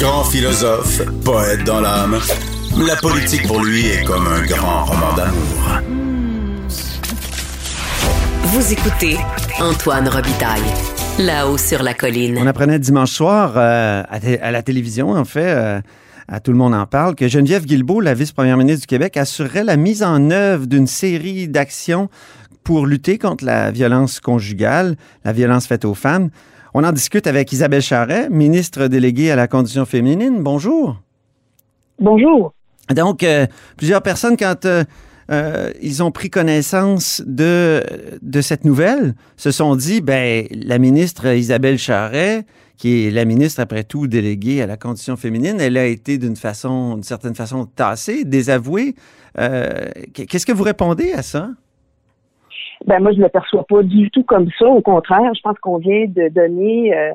Grand philosophe, poète dans l'âme, la politique pour lui est comme un grand roman d'amour. Vous écoutez Antoine Robitaille, là-haut sur la colline. On apprenait dimanche soir euh, à, la télévision, en fait, euh, à Tout le monde en parle, que Geneviève Guilbeault, la vice-première ministre du Québec, assurerait la mise en œuvre d'une série d'actions pour lutter contre la violence conjugale, la violence faite aux femmes. On en discute avec Isabelle Charret, ministre déléguée à la condition féminine. Bonjour. Bonjour. Donc, euh, plusieurs personnes, quand euh, euh, ils ont pris connaissance de, de cette nouvelle, se sont dit, ben, la ministre Isabelle Charret, qui est la ministre, après tout, déléguée à la condition féminine, elle a été d'une façon, d'une certaine façon, tassée, désavouée. Qu'est-ce que vous répondez à ça? Ben moi, je ne le perçois pas du tout comme ça. Au contraire, je pense qu'on vient de donner euh,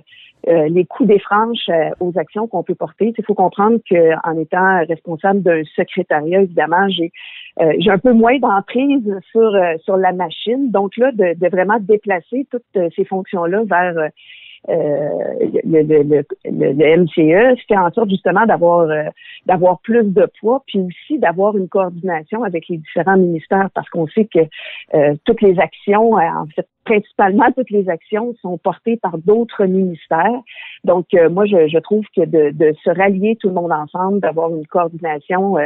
euh, les coups des franches euh, aux actions qu'on peut porter. Il faut comprendre qu'en étant responsable d'un secrétariat, évidemment, j'ai euh, j'ai un peu moins d'emprise sur euh, sur la machine. Donc là, de, de vraiment déplacer toutes ces fonctions-là vers euh, le, le, le, le, MCE, c'était en sorte justement d'avoir euh, d'avoir plus de poids, puis aussi d'avoir une coordination avec les différents ministères, parce qu'on sait que euh, toutes les actions, en fait, principalement toutes les actions sont portées par d'autres ministères. Donc, moi, je, je trouve que de, de se rallier tout le monde ensemble, d'avoir une coordination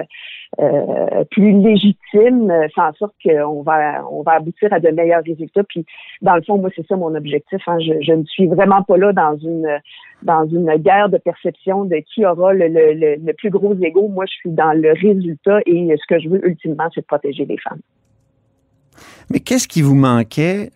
euh, euh, plus légitime, euh, fait en sorte qu'on va on va aboutir à de meilleurs résultats. Puis, dans le fond, moi, c'est ça mon objectif. Hein. Je, ne suis vraiment pas là dans une dans une guerre de perception de qui aura le, le plus gros ego. Moi, je suis dans le résultat et ce que je veux ultimement, c'est de protéger les femmes. Mais qu'est-ce qui vous manquait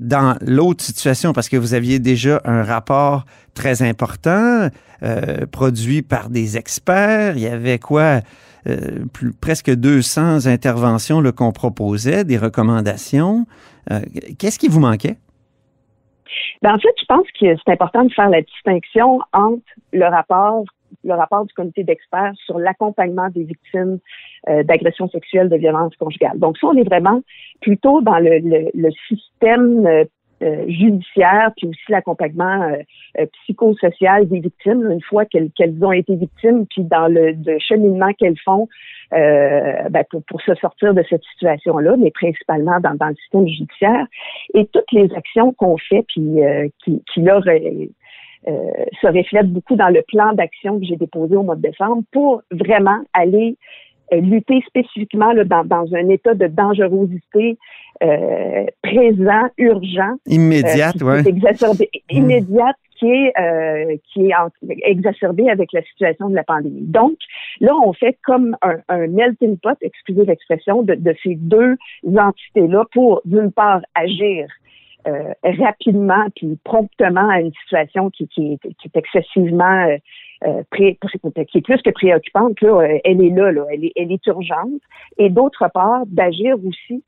dans l'autre situation, parce que vous aviez déjà un rapport très important, euh, produit par des experts, il y avait quoi, euh, presque 200 interventions qu'on proposait, des recommandations. Euh, Qu'est-ce qui vous manquait? Ben, en fait, je pense que c'est important de faire la distinction entre le rapport le rapport du comité d'experts sur l'accompagnement des victimes euh, d'agressions sexuelles, de violences conjugales. Donc, ça, on est vraiment plutôt dans le, système euh, judiciaire, puis aussi l'accompagnement euh, euh, psychosocial des victimes, une fois qu'elles qu'elles ont été victimes, puis dans le, cheminement qu'elles font euh, ben, pour, pour se sortir de cette situation-là, mais principalement dans, dans le système judiciaire. Et toutes les actions qu'on fait, puis euh, qui, qui là, euh, se reflète beaucoup dans le plan d'action que j'ai déposé au mois de décembre pour vraiment aller lutter spécifiquement là, dans, dans, un état de dangerosité euh, présent, urgent. Immédiate, euh, oui. Exacerbé, mmh. Immédiate qui est, euh, qui est en, exacerbée avec la situation de la pandémie. Donc, là, on fait comme un, un melting pot, excusez l'expression, de, de ces deux entités-là pour, d'une part, agir euh, rapidement puis promptement à une situation qui, qui, qui est excessivement euh, euh, pré, qui est plus que préoccupante. Là, elle est là, là elle, est, elle est urgente. Et d'autre part, d'agir aussi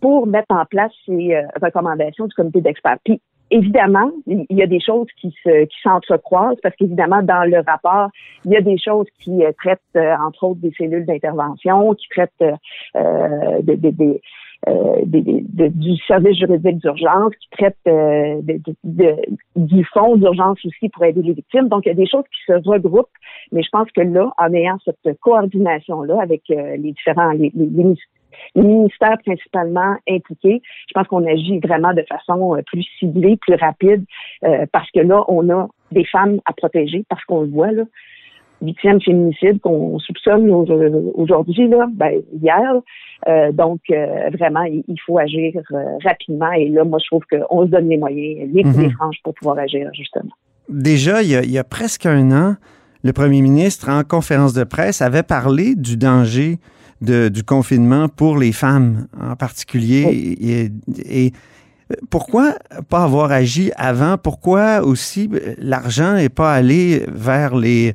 pour mettre en place ces euh, recommandations du comité d'experts. Puis évidemment, il y a des choses qui se qui s'entrecroisent parce qu'évidemment, dans le rapport, il y a des choses qui euh, traitent, euh, entre autres, des cellules d'intervention, qui traitent euh, des, des, euh, des, de, du service juridique d'urgence qui traite euh, de, du fonds d'urgence aussi pour aider les victimes. Donc, il y a des choses qui se regroupent, mais je pense que là, en ayant cette coordination-là avec euh, les différents, les, ministères principalement impliqués, je pense qu'on agit vraiment de façon plus ciblée, plus rapide, euh, parce que là, on a des femmes à protéger, parce qu'on le voit, là, huitième féminicide qu'on soupçonne aujourd'hui, là, ben, hier. Euh, donc, euh, vraiment, il, faut agir euh, rapidement. Et là, moi, je trouve qu'on se donne les moyens, les coups mm -hmm. franches pour pouvoir agir, justement. Déjà, il y, a, il y, a, presque un an, le premier ministre, en conférence de presse, avait parlé du danger de, du confinement pour les femmes en particulier. Oui. Et, et Pourquoi pas avoir agi avant? Pourquoi aussi euh, l'argent n'est pas allé vers les,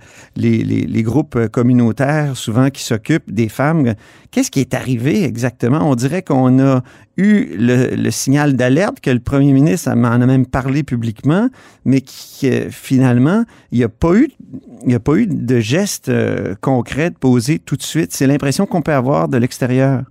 groupes communautaires, souvent qui s'occupent des femmes? Qu'est-ce qui est arrivé exactement? On dirait qu'on a eu le, signal d'alerte, que le premier ministre en a même parlé publiquement, mais qui finalement, il n'y a a pas eu de geste euh, concret posé tout de suite. C'est l'impression qu'on peut avoir de l'extérieur.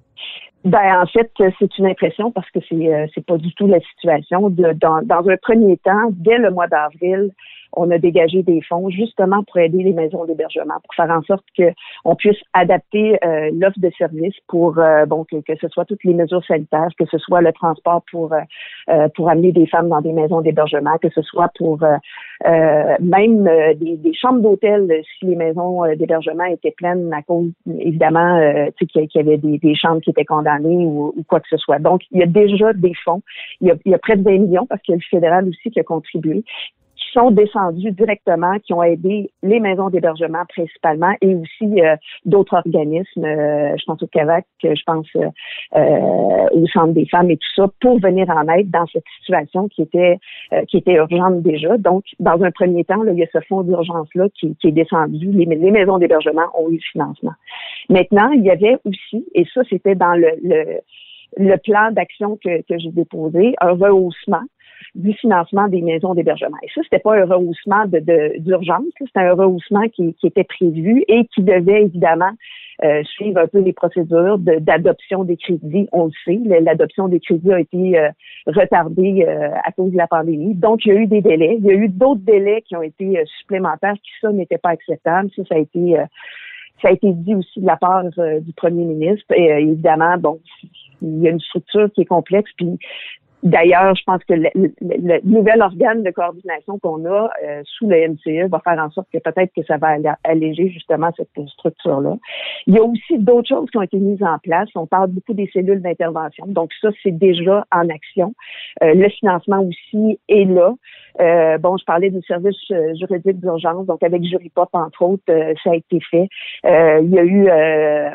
Ben, en fait, c'est une impression parce que c'est euh, c'est pas du tout la situation. De, dans, dans un premier temps, dès le mois d'avril, on a dégagé des fonds justement pour aider les maisons d'hébergement, pour faire en sorte qu'on puisse adapter euh, l'offre de services pour euh, bon que, ce soit toutes les mesures sanitaires, que ce soit le transport pour euh, pour amener des femmes dans des maisons d'hébergement, que ce soit pour même des, chambres d'hôtel si les maisons d'hébergement étaient pleines à cause évidemment qu'il y avait des, des, chambres qui étaient condamnées ou, ou, quoi que ce soit. Donc il y a déjà des fonds, il y a, il y a près de 20 millions parce qu'il y a le fédéral aussi qui a contribué sont descendus directement, qui ont aidé les maisons d'hébergement principalement et aussi euh, d'autres organismes, euh, je pense au CAVAC, je pense euh, au Centre des femmes et tout ça, pour venir en aide dans cette situation qui était qui était urgente déjà. Donc, dans un premier temps, là, il y a ce fonds d'urgence-là qui, qui, est descendu. Les, les maisons d'hébergement ont eu le financement. Maintenant, il y avait aussi, et ça, c'était dans le, le le plan d'action que, que j'ai déposé, un rehaussement du financement des maisons d'hébergement. Et ça, c'était pas un rehaussement d'urgence, c'était un rehaussement qui, était prévu et qui devait évidemment euh, suivre un peu les procédures d'adoption des crédits. On le sait, l'adoption des crédits a été euh, retardée euh, à cause de la pandémie. Donc, il y a eu des délais. Il y a eu d'autres délais qui ont été supplémentaires qui, ça, n'était pas acceptable. Ça, ça a été ça a été dit aussi de la part du premier ministre. Et évidemment, bon, il y a une structure qui est complexe, puis D'ailleurs, je pense que le, nouvel organe de coordination qu'on a euh, sous le MCE va faire en sorte que peut-être que ça va alléger justement cette structure-là. Il y a aussi d'autres choses qui ont été mises en place. On parle beaucoup des cellules d'intervention. Donc ça, c'est déjà en action. Euh, le financement aussi est là. Euh, bon, je parlais du service juridique d'urgence. Donc avec Juripop, entre autres, ça a été fait. il y a eu,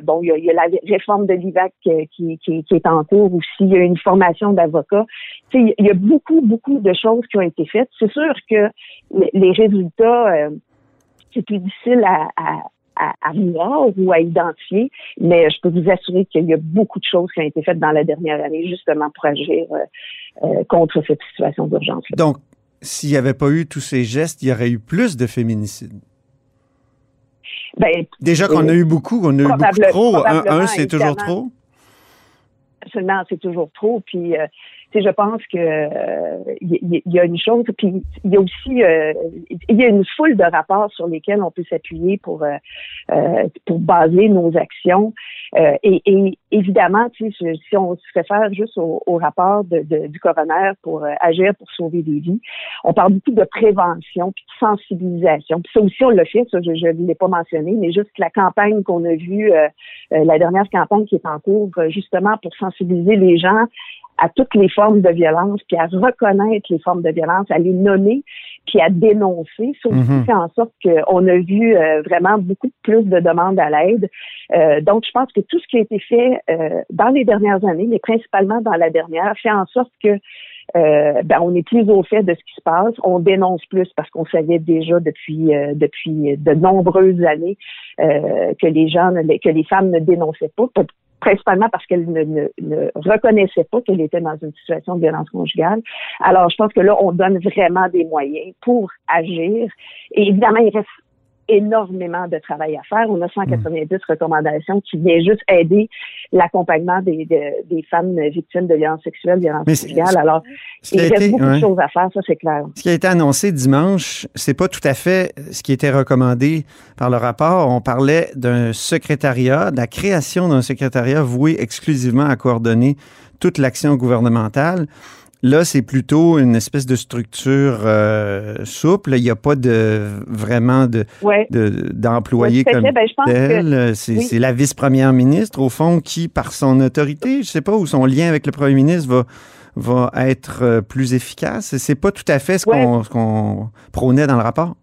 bon, il y a, la réforme de l'IVAC qui, qui, qui est en cours aussi. Il y a une formation d'avocats il y a beaucoup, beaucoup de choses qui ont été faites. C'est sûr que les résultats, euh, c'est plus difficile à, voir ou à identifier, mais je peux vous assurer qu'il y a beaucoup de choses qui ont été faites dans la dernière année justement pour agir euh, euh, contre cette situation d'urgence. Donc, s'il n'y avait pas eu tous ces gestes, il y aurait eu plus de féminicides. Ben, Déjà qu'on a eu beaucoup, on a eu beaucoup trop. Un, c'est toujours trop? Absolument, c'est toujours trop. Puis, je pense que il y, a une chose, puis il y a aussi euh, il y a une foule de rapports sur lesquels on peut s'appuyer pour euh, euh, pour baser nos actions. Et, et, évidemment, si on se réfère juste au, rapport de, du coroner pour agir pour sauver des vies, on parle beaucoup de prévention puis de sensibilisation. Puis ça aussi on l'a fait, ça je ne l'ai pas mentionné, mais juste la campagne qu'on a vue, la dernière campagne qui est en cours, justement pour sensibiliser les gens à toutes les formes de violence, puis à reconnaître les formes de violence, à les nommer, puis à dénoncer. Ça aussi mhm. fait en sorte qu'on a vu euh, vraiment beaucoup plus de demandes à l'aide. Euh, donc, je pense que tout ce qui a été fait euh, dans les dernières années, mais principalement dans la dernière, fait en sorte que ben, on est plus au fait de ce qui se passe. On dénonce plus parce qu'on savait déjà depuis depuis de nombreuses années que les gens, que les femmes ne dénonçaient pas principalement parce qu'elle ne, reconnaissait pas qu'elle était dans une situation de violence conjugale. Alors, je pense que là, on donne vraiment des moyens pour agir. Et évidemment, il reste énormément de travail à faire. On a 190 mm. recommandations qui viennent juste aider l'accompagnement des, des, femmes victimes de violences sexuelles, violences conjugales. Alors, il reste beaucoup de choses à faire, ça c'est clair. Ce qui a été annoncé dimanche, c'est pas tout à fait ce qui était recommandé par le rapport. On parlait d'un secrétariat, de la création d'un secrétariat voué exclusivement à coordonner toute l'action gouvernementale. Là, c'est plutôt une espèce de structure euh, souple. Il n'y a pas de vraiment de, d'employés comme ben, tel. C'est, la vice-première ministre, au fond, qui, par son autorité, je ne sais pas, où son lien avec le premier ministre va, va être euh, plus efficace. C'est pas tout à fait ce, qu'on, prônait dans le rapport.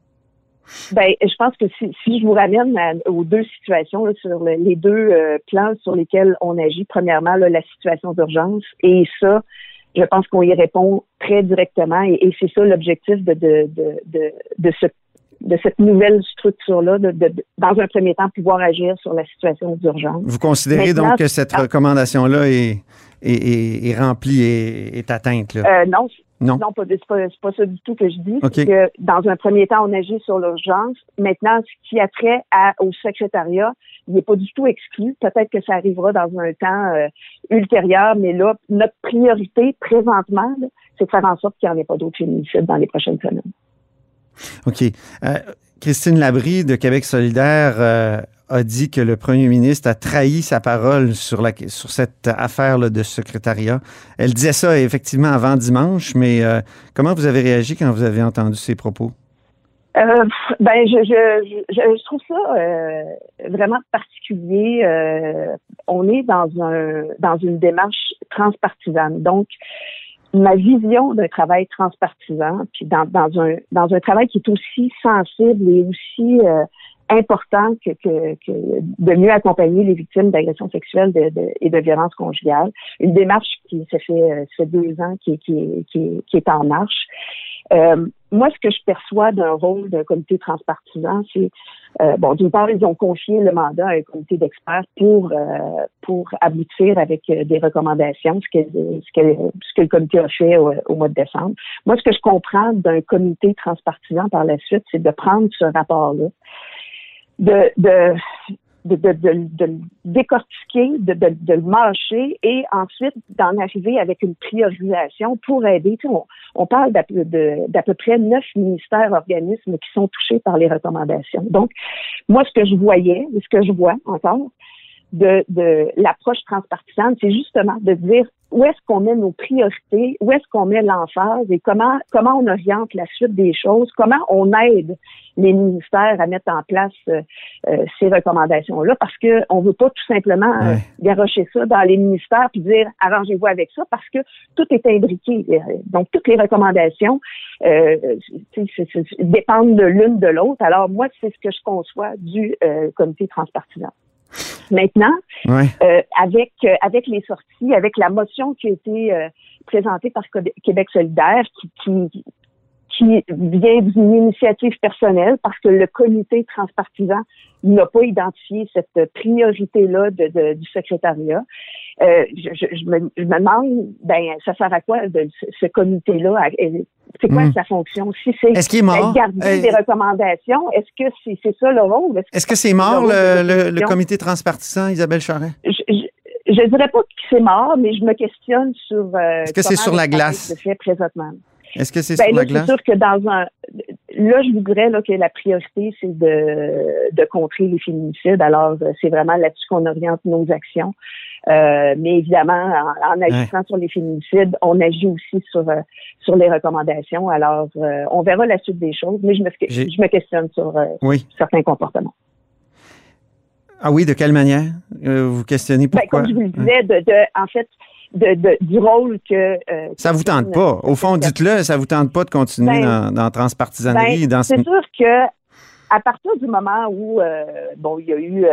Ben, je pense que si, je vous ramène aux deux situations, sur les deux euh, plans sur lesquels on agit, premièrement, la situation d'urgence et ça, je pense qu'on y répond très directement et, et c'est ça l'objectif de, de, de, de, de ce de cette nouvelle structure-là, de, de, dans un premier temps, pouvoir agir sur la situation d'urgence. Vous considérez Maintenant, donc que cette ah. recommandation-là est, est, est, est remplie et est atteinte? Là? Euh, non, non. non, c'est pas, c'est pas ça du tout que je dis. Que dans un premier temps, on agit sur l'urgence. Maintenant, ce qui a trait à, au secrétariat, il n'est pas du tout exclu. Peut-être que ça arrivera dans un temps euh, ultérieur, mais là, notre priorité présentement, c'est de faire en sorte qu'il n'y en ait pas d'autres féminicides dans les prochaines semaines. OK. Euh, Christine Labrie de Québec solidaire euh, a dit que le premier ministre a trahi sa parole sur, la, sur cette affaire de secrétariat. Elle disait ça effectivement avant dimanche, mais euh, comment vous avez réagi quand vous avez entendu ces propos? Euh, ben, je, je, je, trouve ça euh, vraiment particulier. Euh, on est dans un dans une démarche transpartisane. Donc, ma vision d'un travail transpartisan, puis dans, dans un dans un travail qui est aussi sensible et aussi important que, que, que, de mieux accompagner les victimes d'agressions sexuelles et de violences conjugales. Une démarche qui se fait, euh, fait deux ans, qui, qui, qui, est en marche. Euh, moi, ce que je perçois d'un rôle d'un comité transpartisan, c'est euh, bon, d'une part, ils ont confié le mandat à un comité d'experts pour euh, pour aboutir avec euh, des recommandations, ce que ce que ce que le comité a fait au mois de décembre. Moi, ce que je comprends d'un comité transpartisan par la suite, c'est de prendre ce rapport-là, de, de de, de, le décortiquer, de, de, le mâcher et ensuite d'en arriver avec une priorisation pour aider. Tu sais, on, on, parle d'à peu près neuf ministères, organismes qui sont touchés par les recommandations. Donc, moi, ce que je voyais, ce que je vois encore, de, de l'approche transpartisane, c'est justement de dire où est-ce qu'on met nos priorités, où est-ce qu'on met l'emphase et comment comment on oriente la suite des choses, comment on aide les ministères à mettre en place euh, euh, ces recommandations-là, parce que on veut pas tout simplement euh, garocher ça dans les ministères puis dire arrangez-vous avec ça, parce que tout est imbriqué. Donc toutes les recommandations euh, dépendent de l'une de l'autre. Alors moi c'est ce que je conçois du comité transpartisan. Maintenant, ouais. euh, avec euh, avec les sorties, avec la motion qui a été euh, présentée par Québec solidaire, qui, qui, qui vient d'une initiative personnelle parce que le comité transpartisan n'a pas identifié cette priorité-là de, de, du secrétariat. Euh, je, je, je, me, je, me, demande, ben, ça sert à quoi de ce comité-là? C'est quoi mmh. sa fonction? Si c'est est-ce qu'il est mort? garder euh, des recommandations, est-ce que c'est -ce ça le rôle? Est-ce que c'est mort, le, le, le, comité transpartisan, Isabelle Charret? Je, je, dirais pas que c'est mort, mais je me questionne sur. Euh, est-ce que c'est sur la glace? Fait présentement. Est-ce que c'est ben, sur là, la glace? C'est sûr que dans un. Là, je voudrais là, que la priorité, c'est de, de contrer les féminicides. Alors, c'est vraiment là-dessus qu'on oriente nos actions. Euh, mais évidemment, en, en agissant ouais. sur les féminicides, on agit aussi sur euh, sur les recommandations. Alors, euh, on verra la suite des choses, mais je me, je me questionne sur oui. certains comportements. Ah oui, de quelle manière? Vous questionnez pourquoi ben, Comme je vous le disais, de, de en fait, de, de, du rôle que. Euh, ça vous tente pas. Au fond, dites-le, ça vous tente pas de continuer ben, dans, dans transpartisanerie. Ben, dans c'est sûr que à partir du moment où euh, bon, il y a eu euh,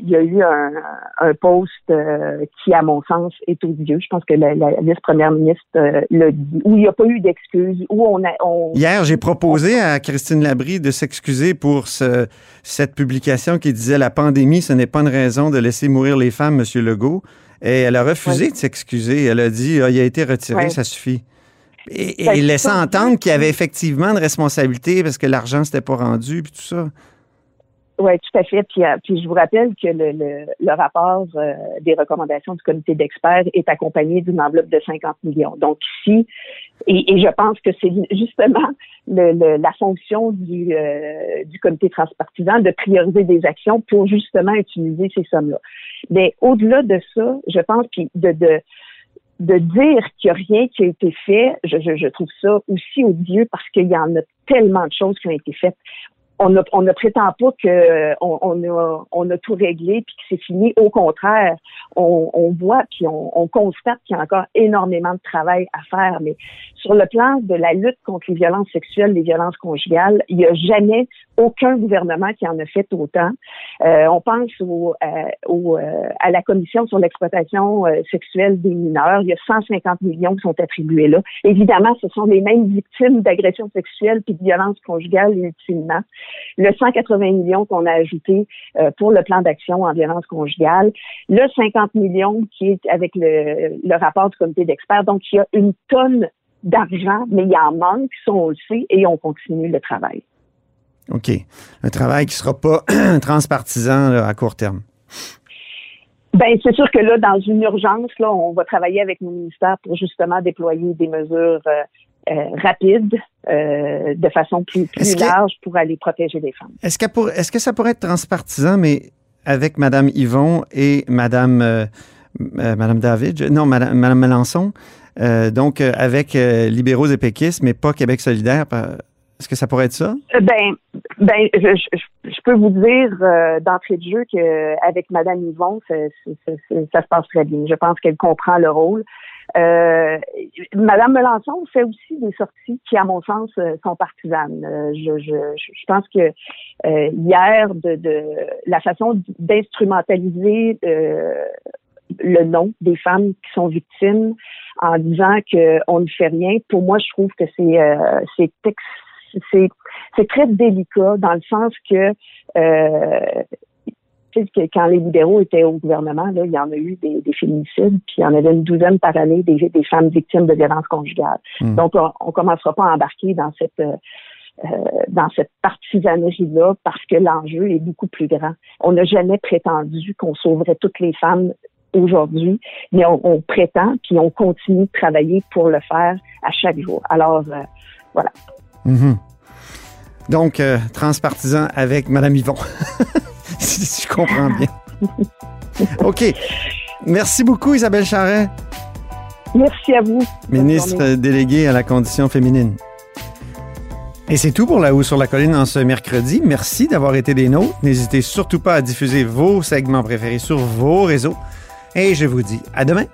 il y a eu un, un poste euh, qui, à mon sens, est odieux. Je pense que la, la vice-première ministre l'a dit, où il n'y a pas eu d'excuses, où on a on, Hier, j'ai proposé à Christine Labrie de s'excuser pour ce, cette publication qui disait la pandémie, ce n'est pas une raison de laisser mourir les femmes, Monsieur Legault. Et elle a refusé oui. de s'excuser. Elle a dit ah, il a été retiré, oui. ça suffit. Et, et laissant entendre qu'il y avait effectivement une responsabilité parce que l'argent s'était pas rendu puis tout ça. Oui, tout à fait. Puis, euh, puis je vous rappelle que le, le, le rapport euh, des recommandations du comité d'experts est accompagné d'une enveloppe de 50 millions. Donc ici, et, et je pense que c'est justement le, la fonction du, euh, du comité transpartisan de prioriser des actions pour justement utiliser ces sommes-là. Mais au-delà de ça, je pense puis de, de de dire qu'il n'y a rien qui a été fait, je, je, trouve ça aussi odieux parce qu'il y en a tellement de choses qui ont été faites on ne on ne prétend pas que on, on, a, on a tout réglé puis que c'est fini. Au contraire, on, on voit puis on, on constate qu'il y a encore énormément de travail à faire. Mais sur le plan de la lutte contre les violences sexuelles, les violences conjugales, il n'y a jamais aucun gouvernement qui en a fait autant. Euh, on pense au, euh, au euh, à la commission sur l'exploitation euh, sexuelle des mineurs. Il y a 150 millions qui sont attribués là. Évidemment, ce sont les mêmes victimes d'agressions sexuelles puis de violences conjugales ultimement. Le 180 millions qu'on a ajouté euh, pour le plan d'action en violence conjugale. Le 50 millions qui est avec le, le rapport du comité d'experts. Donc, il y a une tonne d'argent, mais il y en manque, ça on le sait, et on continue le travail. OK. Un travail qui ne sera pas transpartisan là, à court terme. Ben, c'est sûr que là, dans une urgence, là, on va travailler avec nos ministères pour justement déployer des mesures euh, euh, rapides, euh, de façon plus, plus large pour aller protéger les femmes. Est-ce, est-ce que ça pourrait être transpartisan, mais avec Mme Yvon et Mme, euh, euh, Madame David, non, Madame, Madame Melançon, euh, donc avec libéraux et péquistes, mais pas Québec solidaire. Est-ce que ça pourrait être ça? Ben, ben, je, je- je peux vous dire d'entrée de jeu qu'avec Madame Yvon, ça, ça- ça- ça se passe très bien. Je pense qu'elle comprend le rôle. Euh, Madame Melançon fait aussi des sorties qui, à mon sens, euh, sont partisanes. Euh, je, je, je pense que euh, hier, de, de la façon d'instrumentaliser euh, le nom des femmes qui sont victimes en disant qu'on ne fait rien, pour moi, je trouve que c'est euh, c'est c'est très délicat dans le sens que euh, sais, que quand les libéraux étaient au gouvernement, là, il y en a eu des, des féminicides, puis il y en avait une douzaine par année des, des femmes victimes de violences conjugales. Hmm. Donc, on, on commencera pas à embarquer dans cette euh, euh, dans cette partisanerie-là parce que l'enjeu est beaucoup plus grand. On n'a jamais prétendu qu'on sauverait toutes les femmes aujourd'hui, mais on, on prétend puis on continue de travailler pour le faire à chaque jour. Alors, euh, Mhm. Donc, euh, transpartisan avec Mme Yvon. si je comprends bien. OK. Merci beaucoup, Isabelle Charret, merci à vous. Ministre déléguée à la condition féminine. Et c'est tout pour La Haut sur la Colline en ce mercredi. Merci d'avoir été des nôtres. N'hésitez surtout pas à diffuser vos segments préférés sur vos réseaux. Et je vous dis à demain.